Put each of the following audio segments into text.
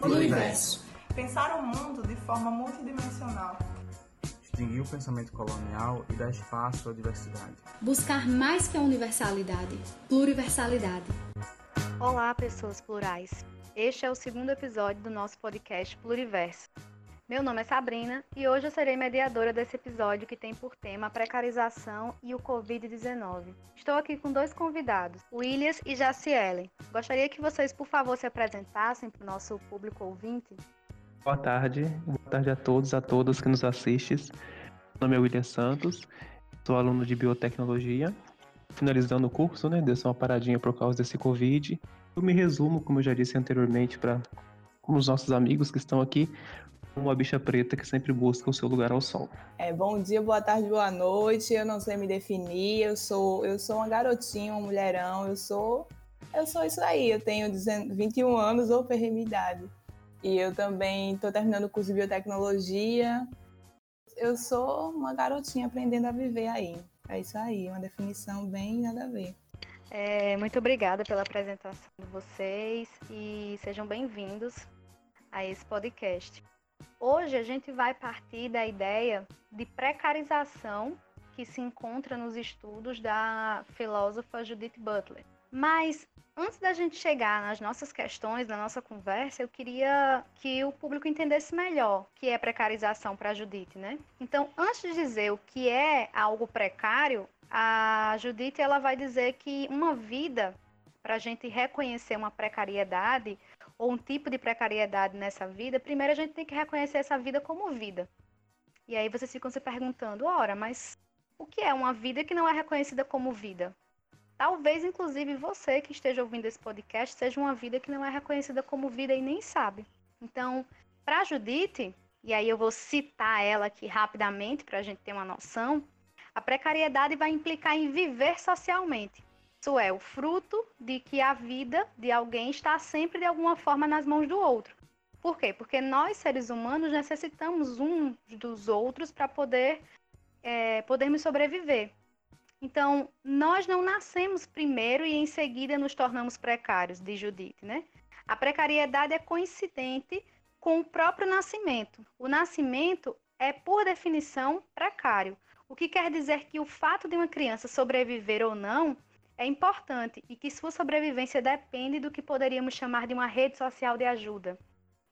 Pluriverso. Pensar o mundo de forma multidimensional. Extinguir o pensamento colonial e dar espaço à diversidade. Buscar mais que a universalidade, pluriversalidade. Olá, pessoas plurais. Este é o segundo episódio do nosso podcast Pluriverso. Meu nome é Sabrina e hoje eu serei mediadora desse episódio que tem por tema a precarização e o Covid-19. Estou aqui com dois convidados, Williams e Jaciele. Gostaria que vocês, por favor, se apresentassem para o nosso público ouvinte. Boa tarde, boa tarde a todos, a todas que nos assistem. Meu nome é William Santos, sou aluno de biotecnologia, finalizando o curso, né? Deu uma paradinha por causa desse Covid. Eu me resumo, como eu já disse anteriormente, para os nossos amigos que estão aqui, uma bicha preta que sempre busca o seu lugar ao sol. É, bom dia, boa tarde, boa noite. Eu não sei me definir. Eu sou, eu sou uma garotinha, uma mulherão. Eu sou, eu sou isso aí. Eu tenho 21 anos ou perremidade. E eu também estou terminando o curso de biotecnologia. Eu sou uma garotinha aprendendo a viver aí. É isso aí, uma definição bem nada a ver. É, muito obrigada pela apresentação de vocês e sejam bem-vindos a esse podcast. Hoje a gente vai partir da ideia de precarização que se encontra nos estudos da filósofa Judith Butler. Mas antes da gente chegar nas nossas questões, na nossa conversa, eu queria que o público entendesse melhor o que é precarização para a Judith, né? Então, antes de dizer o que é algo precário, a Judith ela vai dizer que uma vida para a gente reconhecer uma precariedade ou um tipo de precariedade nessa vida, primeiro a gente tem que reconhecer essa vida como vida. E aí vocês ficam se perguntando, ora, mas o que é uma vida que não é reconhecida como vida? Talvez, inclusive, você que esteja ouvindo esse podcast seja uma vida que não é reconhecida como vida e nem sabe. Então, para Judite, e aí eu vou citar ela aqui rapidamente para a gente ter uma noção, a precariedade vai implicar em viver socialmente, é o fruto de que a vida de alguém está sempre de alguma forma nas mãos do outro. Por quê? Porque nós, seres humanos, necessitamos uns dos outros para poder é, podermos sobreviver. Então, nós não nascemos primeiro e em seguida nos tornamos precários, diz Judith, né? A precariedade é coincidente com o próprio nascimento. O nascimento é, por definição, precário. O que quer dizer que o fato de uma criança sobreviver ou não é importante e que sua sobrevivência depende do que poderíamos chamar de uma rede social de ajuda.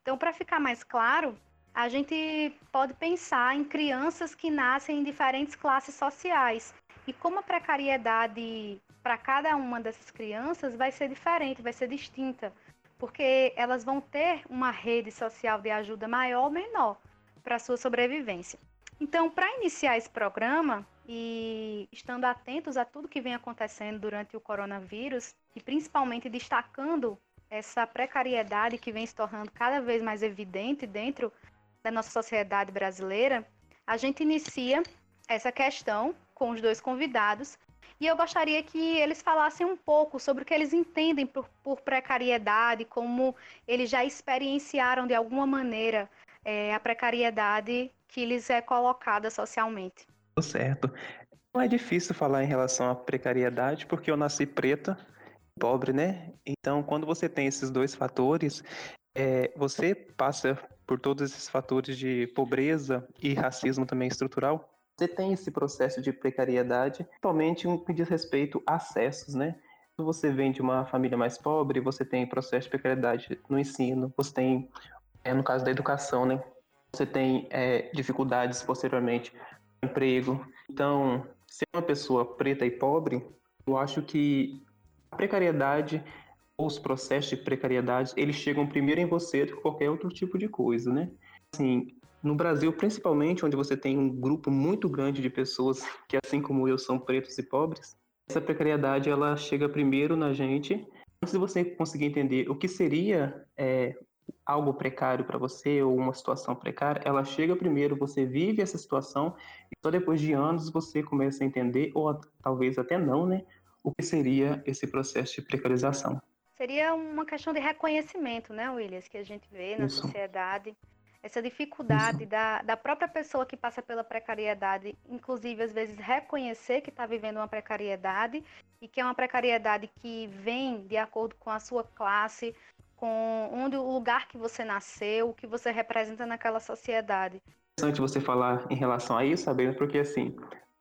Então, para ficar mais claro, a gente pode pensar em crianças que nascem em diferentes classes sociais e como a precariedade para cada uma dessas crianças vai ser diferente, vai ser distinta, porque elas vão ter uma rede social de ajuda maior ou menor para sua sobrevivência. Então, para iniciar esse programa, e estando atentos a tudo que vem acontecendo durante o coronavírus e principalmente destacando essa precariedade que vem se tornando cada vez mais evidente dentro da nossa sociedade brasileira, a gente inicia essa questão com os dois convidados. E eu gostaria que eles falassem um pouco sobre o que eles entendem por, por precariedade, como eles já experienciaram de alguma maneira é, a precariedade que lhes é colocada socialmente certo. Não é difícil falar em relação à precariedade, porque eu nasci preta, pobre, né? Então, quando você tem esses dois fatores, é, você passa por todos esses fatores de pobreza e racismo também estrutural. Você tem esse processo de precariedade, principalmente no que diz respeito a acessos, né? Se você vem de uma família mais pobre, você tem processo de precariedade no ensino, você tem, é, no caso da educação, né? Você tem é, dificuldades posteriormente emprego. Então, ser uma pessoa preta e pobre, eu acho que a precariedade ou os processos de precariedade, eles chegam primeiro em você do que qualquer outro tipo de coisa, né? Assim, no Brasil, principalmente, onde você tem um grupo muito grande de pessoas que, assim como eu, são pretos e pobres, essa precariedade ela chega primeiro na gente. Antes de você conseguir entender o que seria é, algo precário para você ou uma situação precária, ela chega primeiro, você vive essa situação e só depois de anos você começa a entender ou talvez até não, né, o que seria esse processo de precarização. Seria uma questão de reconhecimento, né, Williams, que a gente vê na Isso. sociedade. Essa dificuldade da, da própria pessoa que passa pela precariedade, inclusive às vezes reconhecer que está vivendo uma precariedade e que é uma precariedade que vem de acordo com a sua classe, com onde o lugar que você nasceu, o que você representa naquela sociedade. Interessante você falar em relação a isso, Sabrina, porque assim,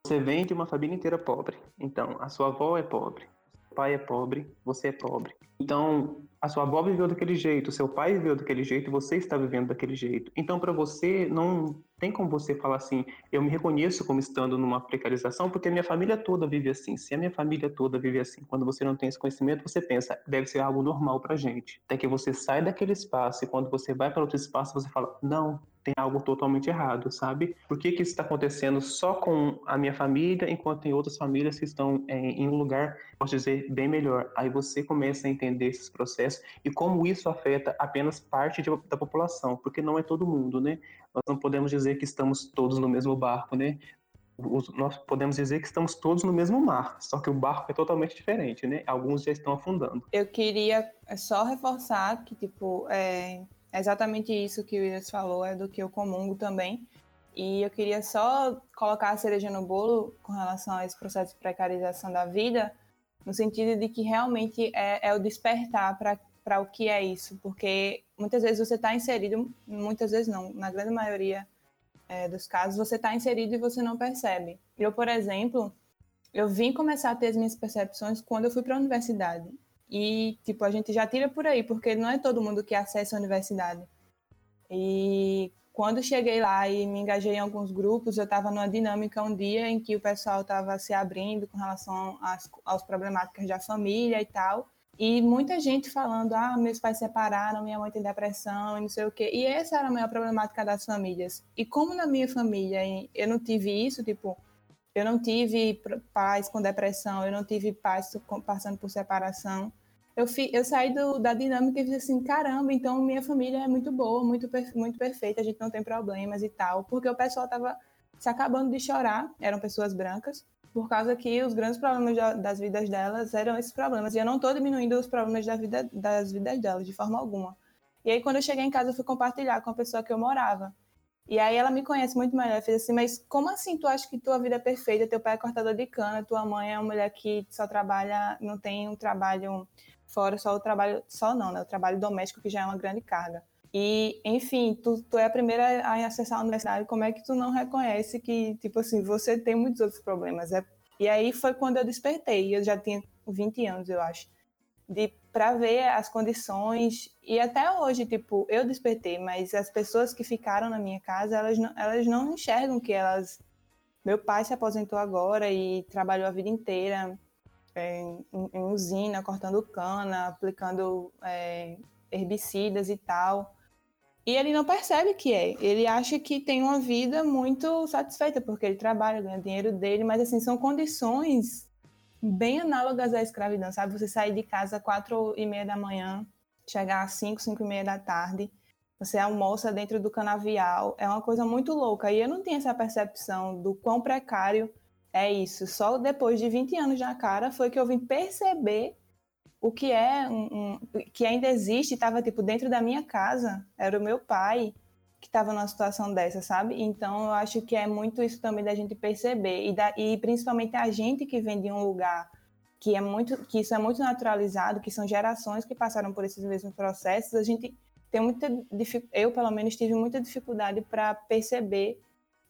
você vem de uma família inteira pobre. Então, a sua avó é pobre, o pai é pobre, você é pobre. Então, a sua avó viveu daquele jeito, seu pai viveu daquele jeito, você está vivendo daquele jeito. Então, para você, não tem como você falar assim, eu me reconheço como estando numa precarização, porque a minha família toda vive assim. Se a minha família toda vive assim, quando você não tem esse conhecimento, você pensa, deve ser algo normal para gente. Até que você sai daquele espaço e quando você vai para outro espaço, você fala, não, tem algo totalmente errado, sabe? Por que, que isso está acontecendo só com a minha família, enquanto tem outras famílias que estão é, em um lugar, posso dizer, bem melhor? Aí você começa a entender esses processos e como isso afeta apenas parte de, da população, porque não é todo mundo, né? Nós não podemos dizer que estamos todos no mesmo barco, né? nós podemos dizer que estamos todos no mesmo mar, só que o barco é totalmente diferente, né? Alguns já estão afundando. Eu queria só reforçar que, tipo, é, é exatamente isso que o Williams falou, é do que eu comungo também. E eu queria só colocar a cereja no bolo com relação a esse processo de precarização da vida, no sentido de que realmente é, é o despertar para o que é isso, porque muitas vezes você está inserido, muitas vezes não, na grande maioria é, dos casos, você está inserido e você não percebe. Eu, por exemplo, eu vim começar a ter as minhas percepções quando eu fui para a universidade. E, tipo, a gente já tira por aí, porque não é todo mundo que acessa a universidade. E quando cheguei lá e me engajei em alguns grupos, eu estava numa dinâmica um dia em que o pessoal estava se abrindo com relação às, às problemáticas da família e tal. E muita gente falando, ah, meus pais separaram, minha mãe tem depressão e não sei o quê. E essa era a maior problemática das famílias. E como na minha família eu não tive isso, tipo, eu não tive pais com depressão, eu não tive pais passando por separação. Eu, fi, eu saí do, da dinâmica e disse assim, caramba, então minha família é muito boa, muito, muito perfeita, a gente não tem problemas e tal. Porque o pessoal estava se acabando de chorar, eram pessoas brancas, por causa que os grandes problemas das vidas delas eram esses problemas. E eu não estou diminuindo os problemas da vida, das vidas delas, de forma alguma. E aí, quando eu cheguei em casa, eu fui compartilhar com a pessoa que eu morava. E aí ela me conhece muito melhor. Fiz assim, mas como assim tu acha que tua vida é perfeita? Teu pai é cortador de cana, tua mãe é uma mulher que só trabalha, não tem um trabalho fora só o trabalho, só não, né? O trabalho doméstico que já é uma grande carga. E, enfim, tu, tu é a primeira a acessar a universidade, como é que tu não reconhece que, tipo assim, você tem muitos outros problemas? É... E aí foi quando eu despertei, eu já tinha 20 anos, eu acho de para ver as condições. E até hoje tipo eu despertei mas as pessoas que ficaram na minha casa elas não, elas não enxergam que elas meu pai se aposentou agora e trabalhou a vida inteira é, em, em, usina cortando cana aplicando é, herbicidas e tal. E ele não percebe que é. Ele acha que tem uma vida muito satisfeita porque ele trabalha ganha dinheiro dele mas assim são condições bem análogas à escravidão, sabe? Você sair de casa quatro e meia da manhã, chegar às cinco, cinco e meia da tarde, você almoça dentro do canavial, é uma coisa muito louca. E eu não tinha essa percepção do quão precário é isso. Só depois de 20 anos na cara foi que eu vim perceber o que é um, um que ainda existe, estava tipo dentro da minha casa, era o meu pai que estava numa situação dessa, sabe? Então eu acho que é muito isso também da gente perceber e, da, e principalmente a gente que vem de um lugar que é muito que isso é muito naturalizado, que são gerações que passaram por esses mesmos processos, a gente tem muita eu pelo menos tive muita dificuldade para perceber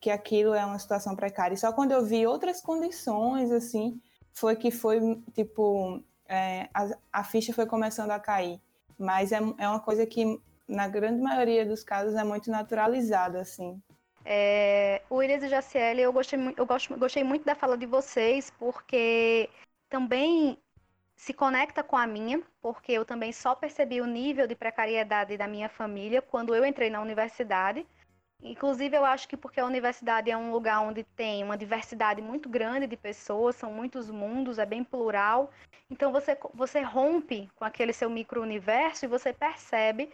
que aquilo é uma situação precária. E só quando eu vi outras condições assim foi que foi tipo é, a, a ficha foi começando a cair. Mas é, é uma coisa que na grande maioria dos casos, é muito naturalizado, assim. É, o Williams e Jaciele, eu, gostei, eu gostei muito da fala de vocês, porque também se conecta com a minha, porque eu também só percebi o nível de precariedade da minha família quando eu entrei na universidade. Inclusive, eu acho que porque a universidade é um lugar onde tem uma diversidade muito grande de pessoas, são muitos mundos, é bem plural. Então, você, você rompe com aquele seu micro-universo e você percebe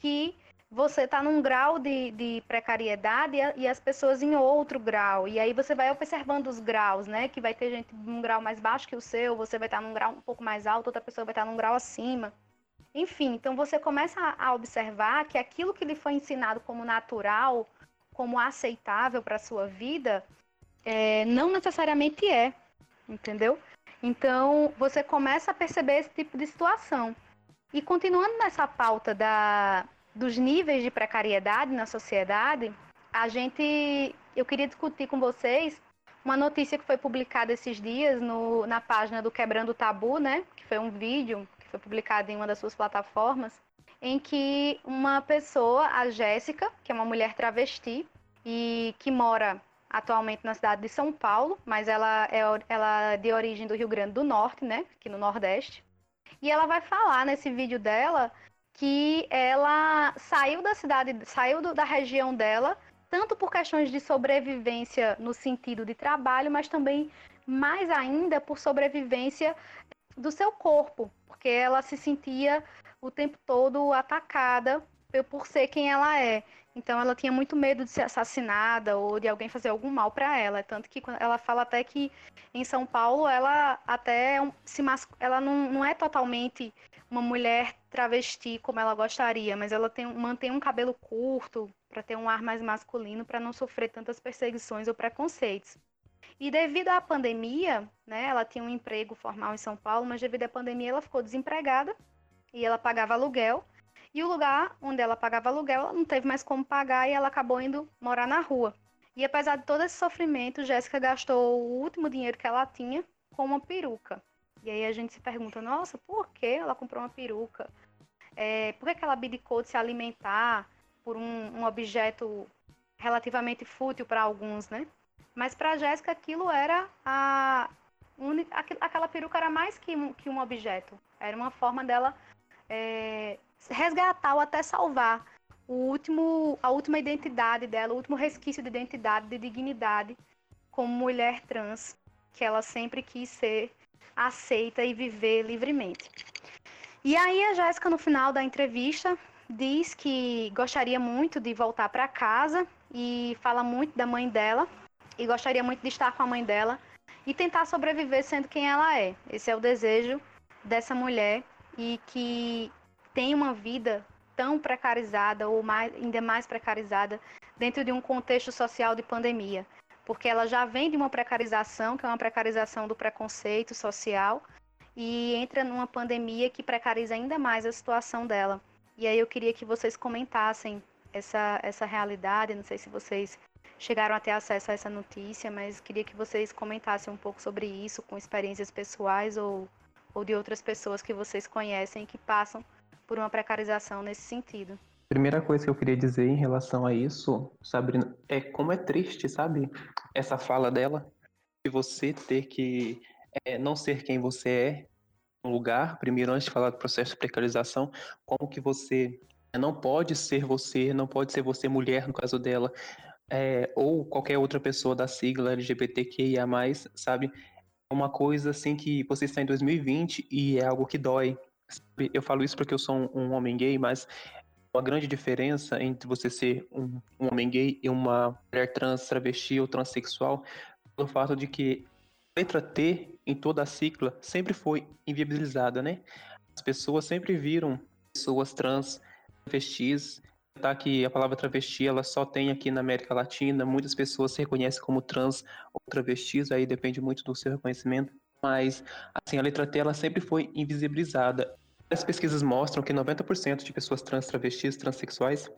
que você está num grau de, de precariedade e, as pessoas em outro grau. E aí você vai observando os graus, né? Que vai ter gente num grau mais baixo que o seu, você vai estar tá num grau um pouco mais alto, outra pessoa vai estar tá num grau acima. Enfim, então você começa a observar que aquilo que lhe foi ensinado como natural, como aceitável para a sua vida, é, não necessariamente é, entendeu? Então você começa a perceber esse tipo de situação. E continuando nessa pauta da, dos níveis de precariedade na sociedade, a gente, eu queria discutir com vocês uma notícia que foi publicada esses dias no, na página do Quebrando o Tabu, né? Que foi um vídeo que foi publicado em uma das suas plataformas, em que uma pessoa, a Jéssica, que é uma mulher travesti e que mora atualmente na cidade de São Paulo, mas ela é, ela é de origem do Rio Grande do Norte, né? Aqui no Nordeste. E ela vai falar nesse vídeo dela que ela saiu da cidade, saiu do, da região dela, tanto por questões de sobrevivência no sentido de trabalho, mas também mais ainda por sobrevivência do seu corpo, porque ela se sentia o tempo todo atacada por ser quem ela é. Então ela tinha muito medo de ser assassinada ou de alguém fazer algum mal para ela, tanto que ela fala até que em São Paulo ela até é se ela não, não é totalmente uma mulher travesti como ela gostaria, mas ela tem, mantém um cabelo curto para ter um ar mais masculino, para não sofrer tantas perseguições ou preconceitos. E devido à pandemia, né, ela tinha um emprego formal em São Paulo, mas devido à pandemia ela ficou desempregada e ela pagava aluguel. E o lugar onde ela pagava aluguel, ela não teve mais como pagar e ela acabou indo morar na rua. E apesar de todo esse sofrimento, Jéssica gastou o último dinheiro que ela tinha com uma peruca. E aí a gente se pergunta, nossa, por que ela comprou uma peruca? É, por que ela abdicou de se alimentar por um, um objeto relativamente fútil para alguns, né? Mas para Jéssica aquilo era a aquela peruca era mais que um, que um objeto. Era uma forma dela é, resgatar ou até salvar o último, a última identidade dela, o último resquício de identidade, de dignidade como mulher trans, que ela sempre quis ser aceita e viver livremente. E aí a Jéssica, no final da entrevista, diz que gostaria muito de voltar para casa e fala muito da mãe dela e gostaria muito de estar com a mãe dela e tentar sobreviver sendo quem ela é. Esse é o desejo dessa mulher e que tem uma vida tão precarizada ou mais, ainda mais precarizada dentro de um contexto social de pandemia, porque ela já vem de uma precarização, que é uma precarização do preconceito social, e entra numa pandemia que precariza ainda mais a situação dela. E aí eu queria que vocês comentassem essa, essa realidade, não sei se vocês chegaram a ter acesso a essa notícia, mas queria que vocês comentassem um pouco sobre isso, com experiências pessoais ou, ou de outras pessoas que vocês conhecem que passam por uma precarização nesse sentido. Primeira coisa que eu queria dizer em relação a isso, Sabrina, é como é triste, sabe? Essa fala dela, de você ter que é, não ser quem você é no lugar, primeiro antes de falar do processo de precarização, como que você não pode ser você, não pode ser você mulher, no caso dela, é, ou qualquer outra pessoa da sigla LGBTQIA+, sabe? É uma coisa assim que você está em 2020 e é algo que dói, eu falo isso porque eu sou um, homem gay, mas uma grande diferença entre você ser um, um, homem gay e uma mulher trans, travesti ou transexual, pelo fato de que a letra T em toda a cicla sempre foi inviabilizada, né? As pessoas sempre viram pessoas trans, travestis, tá que a palavra travesti ela só tem aqui na América Latina, muitas pessoas se reconhecem como trans ou travestis, aí depende muito do seu reconhecimento mas assim a letra T ela sempre foi invisibilizada. As pesquisas mostram que 90% de pessoas trans, travestis, transexuais,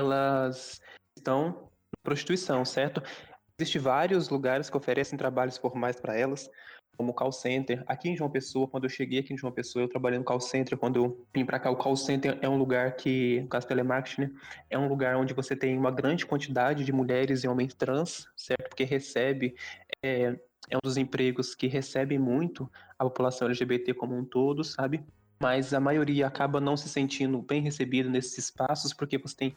elas estão em prostituição, certo? Existem vários lugares que oferecem trabalhos formais para elas, como call center. Aqui em João Pessoa, quando eu cheguei aqui em João Pessoa, eu trabalhei no call center. Quando eu vim para cá, o call center é um lugar que, no caso telemarketing, né, é um lugar onde você tem uma grande quantidade de mulheres e homens trans, certo? Porque recebe é, é um dos empregos que recebe muito a população LGBT como um todo, sabe? Mas a maioria acaba não se sentindo bem recebida nesses espaços porque você tem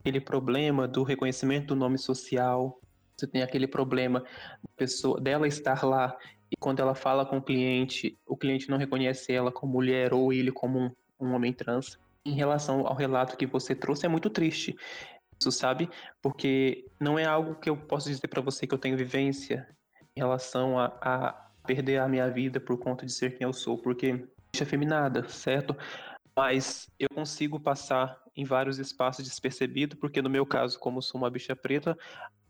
aquele problema do reconhecimento do nome social, você tem aquele problema da pessoa, dela estar lá e quando ela fala com o cliente, o cliente não reconhece ela como mulher ou ele como um, um homem trans. Em relação ao relato que você trouxe, é muito triste isso, sabe? Porque não é algo que eu posso dizer para você que eu tenho vivência em relação a, a, perder a minha vida por conta de ser quem eu sou, porque bicha feminada, certo? Mas eu consigo passar em vários espaços despercebido, porque no meu caso, como sou uma bicha preta,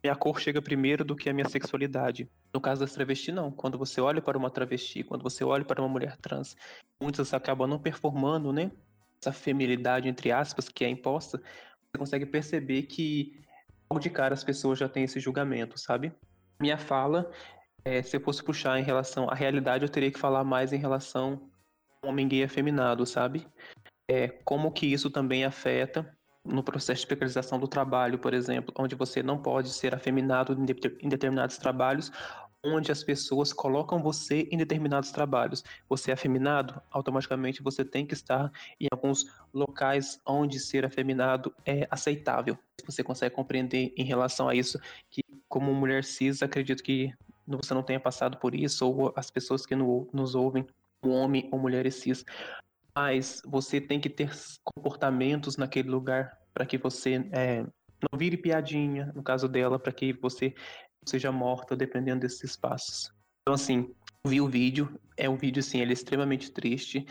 minha cor chega primeiro do que a minha sexualidade. No caso das travestis, não. Quando você olha para uma travesti, quando você olha para uma mulher trans, muitas acabam não performando, né? essa feminilidade, entre aspas, que é imposta, você consegue perceber que logo de cara as pessoas já têm esse julgamento, sabe? Minha fala, é, se eu fosse puxar em relação à realidade, eu teria que falar mais em relação ao homem gay afeminado, sabe? É, como que isso também afeta no processo de precarização do trabalho, por exemplo, onde você não pode ser afeminado em determinados trabalhos, onde as pessoas colocam você em determinados trabalhos. Você é afeminado, automaticamente você tem que estar em alguns locais onde ser afeminado é aceitável. Você consegue compreender em relação a isso que, como mulher cis, acredito que você não tenha passado por isso, ou as pessoas que nos ouvem, homem ou mulheres cis, mas você tem que ter comportamentos naquele lugar para que você é, não vire piadinha, no caso dela, para que você seja morta, dependendo desses espaços. Então, assim, vi o vídeo, é um vídeo, assim, ele é extremamente triste.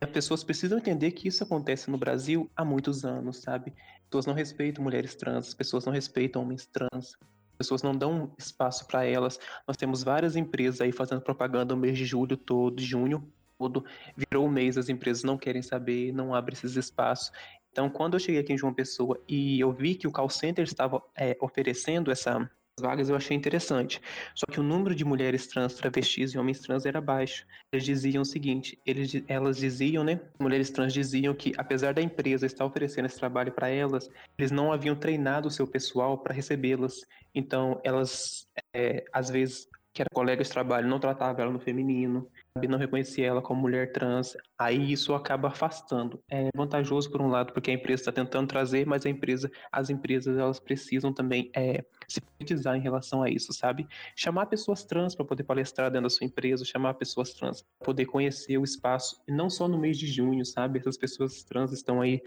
As pessoas precisam entender que isso acontece no Brasil há muitos anos, sabe? As pessoas não respeitam mulheres trans, as pessoas não respeitam homens trans, pessoas não dão espaço para elas. Nós temos várias empresas aí fazendo propaganda no mês de julho todo, junho todo, virou o mês, as empresas não querem saber, não abrem esses espaços. Então, quando eu cheguei aqui em João Pessoa e eu vi que o call center estava é, oferecendo essa vagas, eu achei interessante. Só que o número de mulheres trans, travestis e homens trans era baixo. Eles diziam o seguinte, eles, elas diziam, né? Mulheres trans diziam que, apesar da empresa estar oferecendo esse trabalho para elas, eles não haviam treinado o seu pessoal para recebê-las. Então, elas, é, às vezes, que era colega de trabalho, não tratava ela no feminino, não reconhecia ela como mulher trans, aí isso acaba afastando. É vantajoso por um lado, porque a empresa está tentando trazer, mas a empresa, as empresas elas precisam também é, se politizar em relação a isso, sabe? Chamar pessoas trans para poder palestrar dentro da sua empresa, chamar pessoas trans para poder conhecer o espaço, e não só no mês de junho, sabe? Essas pessoas trans estão aí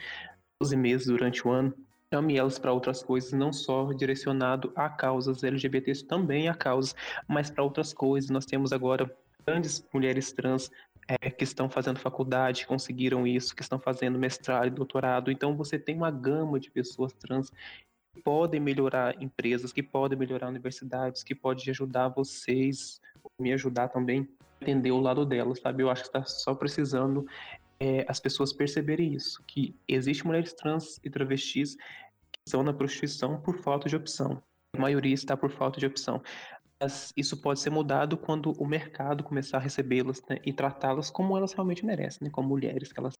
12 meses durante o ano, chame elas para outras coisas, não só direcionado a causas LGBTs, também a causas, mas para outras coisas. Nós temos agora grandes mulheres trans é, que estão fazendo faculdade, conseguiram isso, que estão fazendo mestrado e doutorado. Então você tem uma gama de pessoas trans que podem melhorar empresas, que podem melhorar universidades, que podem ajudar vocês, me ajudar também entender o lado delas, sabe? Eu acho que está só precisando é, as pessoas perceberem isso, que existe mulheres trans e travestis que estão na prostituição por falta de opção. A maioria está por falta de opção. Isso pode ser mudado quando o mercado começar a recebê-las né, e tratá-las como elas realmente merecem, né, como mulheres que elas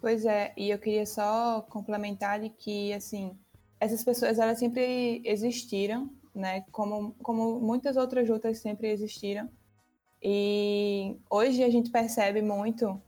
Pois é, e eu queria só complementar de que, assim, essas pessoas, elas sempre existiram, né, como, como muitas outras lutas sempre existiram, e hoje a gente percebe muito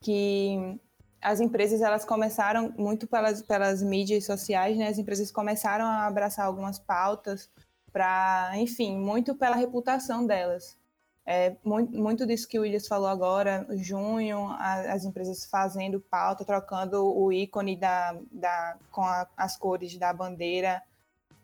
que as empresas elas começaram muito pelas, pelas mídias sociais, né? As empresas começaram a abraçar algumas pautas para, enfim, muito pela reputação delas. É, muito, muito disso que o Williams falou agora, junho, a, as empresas fazendo pauta, trocando o ícone da, da, com a, as cores da bandeira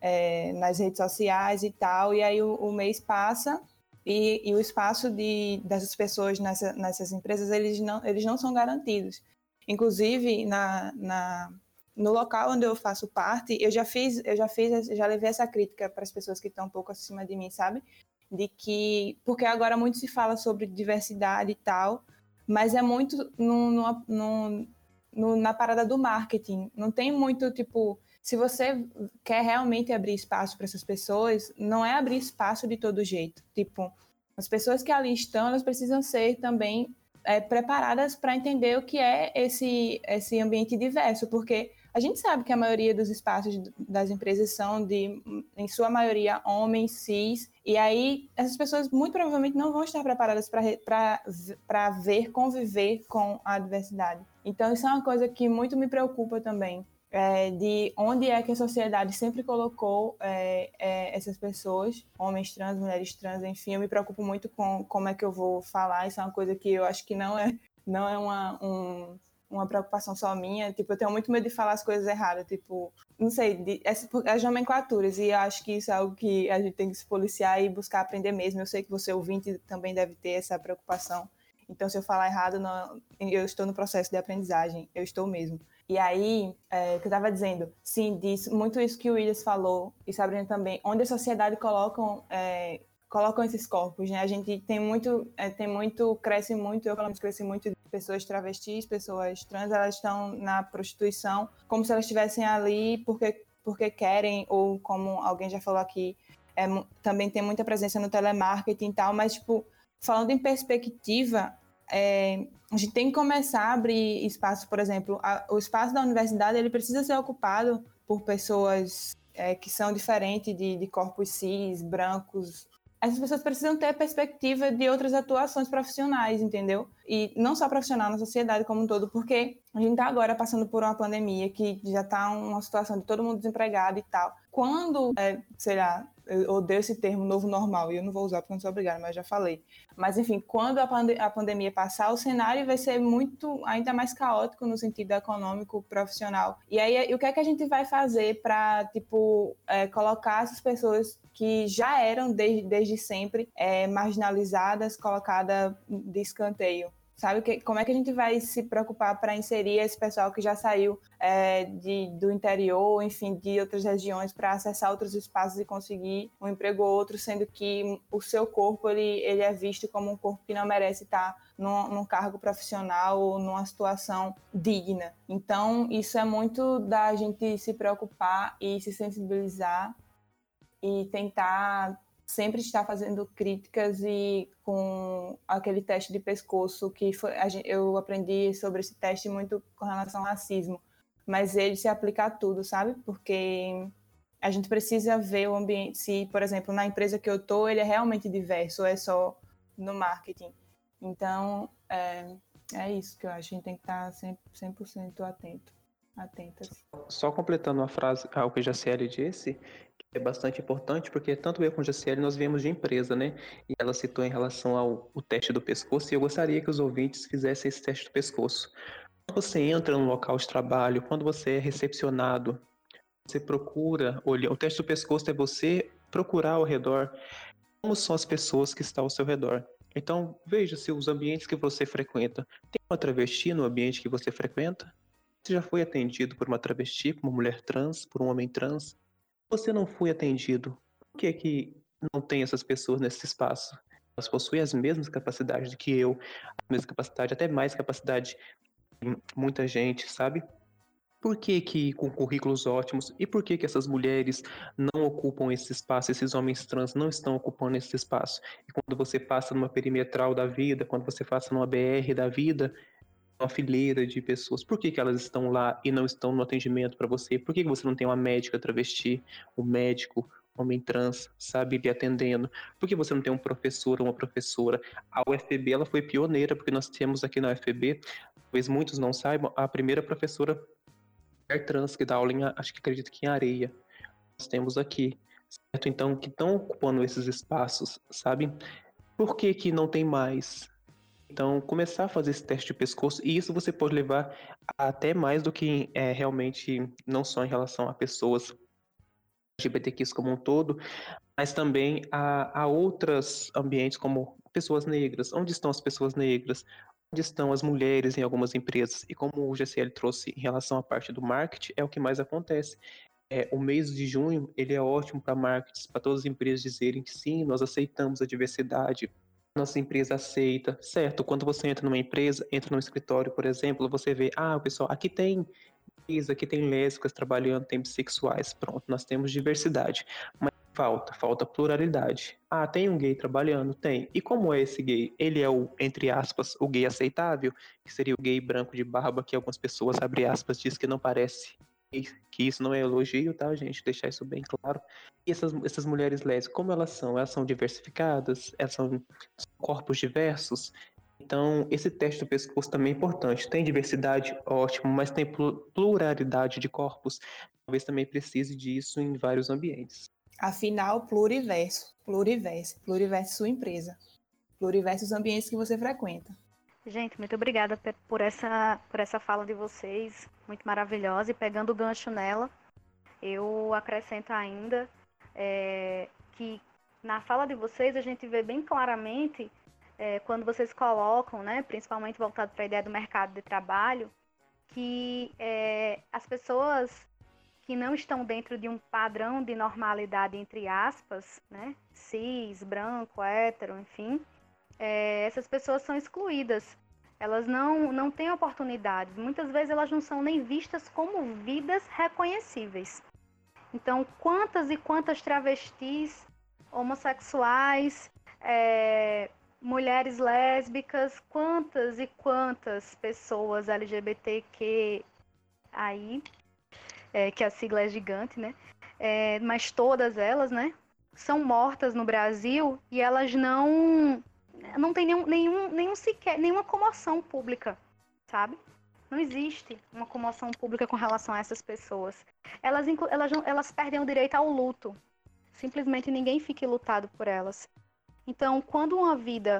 é, nas redes sociais e tal, e aí o, o mês passa e, e o espaço de, dessas pessoas nessa, nessas empresas, eles não, eles não são garantidos. Inclusive, na, na, no local onde eu faço parte, eu já fiz, eu já fiz, já levei essa crítica para as pessoas que estão um pouco acima de mim, sabe? De que, porque agora muito se fala sobre diversidade e tal, mas é muito no, no, no, no na parada do marketing. Não tem muito, tipo, se você quer realmente abrir espaço para essas pessoas, não é abrir espaço de todo jeito. Tipo, as pessoas que ali estão, elas precisam ser também é, preparadas para entender o que é esse, esse ambiente diverso, porque a gente sabe que a maioria dos espaços das empresas são de, em sua maioria, homens, cis, e aí essas pessoas muito provavelmente não vão estar preparadas para ver, conviver com a diversidade. Então, isso é uma coisa que muito me preocupa também, é, de onde é que a sociedade sempre colocou é, é, essas pessoas, homens trans, mulheres trans, enfim, eu me preocupo muito com como é que eu vou falar, isso é uma coisa que eu acho que não é, não é uma, um, uma preocupação só minha, tipo, eu tenho muito medo de falar as coisas erradas, tipo, não sei, de, as, as nomenclaturas, e eu acho que isso é algo que a gente tem que se policiar e buscar aprender mesmo, eu sei que você ouvinte também deve ter essa preocupação, então se eu falar errado, não, eu estou no processo de aprendizagem, eu estou mesmo. E aí, é, que eu estava dizendo, sim, diz muito isso que o Willis falou, e Sabrina também, onde a sociedade colocam, é, colocam esses corpos, né? A gente tem muito, é, tem muito, cresce muito, eu pelo cresci muito pessoas travestis, pessoas trans, elas estão na prostituição como se elas estivessem ali porque, porque querem, ou como alguém já falou aqui, é, também tem muita presença no telemarketing e tal, mas, tipo, falando em perspectiva, é, a gente tem que começar a abrir espaço, por exemplo, a, o espaço da universidade ele precisa ser ocupado por pessoas é, que são diferentes de, de corpos cis, brancos, essas pessoas precisam ter perspectiva de outras atuações profissionais, entendeu? E não só profissional na sociedade como um todo, porque a gente está agora passando por uma pandemia que já está uma situação de todo mundo desempregado e tal. Quando, é, sei lá, eu odeio esse termo novo normal, e eu não vou usar porque não sou obrigada, mas já falei. Mas, enfim, quando a, pande a pandemia passar, o cenário vai ser muito, ainda mais caótico no sentido econômico, profissional. E aí, o que é que a gente vai fazer para, tipo, é, colocar essas pessoas que já eram desde, desde sempre é, marginalizadas, colocadas de escanteio? Sabe que, como é que a gente vai se preocupar para inserir esse pessoal que já saiu é, de, do interior, enfim, de outras regiões, para acessar outros espaços e conseguir um emprego ou outro, sendo que o seu corpo ele, ele é visto como um corpo que não merece estar num, num cargo profissional ou numa situação digna. Então, isso é muito da gente se preocupar e se sensibilizar e tentar sempre está fazendo críticas e com aquele teste de pescoço que foi, eu aprendi sobre esse teste muito com relação ao racismo, mas ele se aplica a tudo, sabe? Porque a gente precisa ver o ambiente, se, por exemplo, na empresa que eu tô, ele é realmente diverso, ou é só no marketing. Então, é, é isso que eu acho, a gente tem que estar 100%, 100 atento, atentas. Só completando a frase, ao que a Jaciele disse, é bastante importante, porque tanto eu como a Jaciele nós viemos de empresa, né? E ela citou em relação ao teste do pescoço, e eu gostaria que os ouvintes fizessem esse teste do pescoço. Quando você entra no local de trabalho, quando você é recepcionado, você procura olhar. O teste do pescoço é você procurar ao redor como são as pessoas que estão ao seu redor. Então, veja se os ambientes que você frequenta. Tem uma travesti no ambiente que você frequenta? Você já foi atendido por uma travesti, por uma mulher trans, por um homem trans? Você não foi atendido, por que, que não tem essas pessoas nesse espaço? Elas possuem as mesmas capacidades que eu, a mesma capacidade, até mais capacidade que muita gente, sabe? Por que, que com currículos ótimos e por que, que essas mulheres não ocupam esse espaço, esses homens trans não estão ocupando esse espaço? E quando você passa numa perimetral da vida, quando você passa numa BR da vida, uma fileira de pessoas. Por que, que elas estão lá e não estão no atendimento para você? Por que, que você não tem uma médica travesti, um médico, homem trans, sabe, lhe atendendo? Por que você não tem um professor ou uma professora? A UFB ela foi pioneira, porque nós temos aqui na UFB, talvez muitos não saibam, a primeira professora trans que dá aula em, acho que acredito que em areia. Nós temos aqui, certo? Então, que estão ocupando esses espaços, sabe? Por que que não tem mais? Então, começar a fazer esse teste de pescoço, e isso você pode levar até mais do que é, realmente, não só em relação a pessoas LGBTQs como um todo, mas também a, a outros ambientes como pessoas negras. Onde estão as pessoas negras? Onde estão as mulheres em algumas empresas? E como o GCL trouxe em relação à parte do marketing, é o que mais acontece. É, o mês de junho ele é ótimo para marketing, para todas as empresas dizerem que sim, nós aceitamos a diversidade, nossa empresa aceita, certo? Quando você entra numa empresa, entra num escritório, por exemplo, você vê, ah, pessoal, aqui tem aqui tem lésbicas trabalhando, tem bissexuais, pronto, nós temos diversidade. Mas falta, falta pluralidade. Ah, tem um gay trabalhando? Tem. E como é esse gay? Ele é o, entre aspas, o gay aceitável, que seria o gay branco de barba, que algumas pessoas, abre aspas, diz que não parece que isso não é elogio, tá, gente? Deixar isso bem claro. E essas, essas mulheres lésbicas, como elas são? Elas são diversificadas? Elas são, corpos diversos? Então, esse teste do pescoço também é importante. Tem diversidade, ótimo, mas tem pluralidade de corpos. Talvez também precise disso em vários ambientes. Afinal, pluriverso, pluriverso, pluriverso sua empresa, pluriverso os ambientes que você frequenta. Gente, muito obrigada por essa, por essa fala de vocês, muito maravilhosa. E pegando o gancho nela, eu acrescento ainda é, que na fala de vocês a gente vê bem claramente é, quando vocês colocam, né, principalmente voltado para a ideia do mercado de trabalho, que é, as pessoas que não estão dentro de um padrão de normalidade, entre aspas, né, cis, branco, hétero, enfim, é, essas pessoas são excluídas Elas não, não têm oportunidades. Muitas vezes elas não são nem vistas como vidas reconhecíveis. Então, quantas e quantas travestis, homossexuais, é, mulheres lésbicas, quantas e quantas pessoas LGBTQ aí, é, que a sigla é gigante, né? É, mas todas elas, né, são mortas no Brasil e elas não não tem nenhum, nenhum, nenhum sequer, nenhuma comoção pública, sabe? Não existe uma comoção pública com relação a essas pessoas. Elas, elas, elas perdem o direito ao luto. Simplesmente ninguém fica lutado por elas. Então, quando uma vida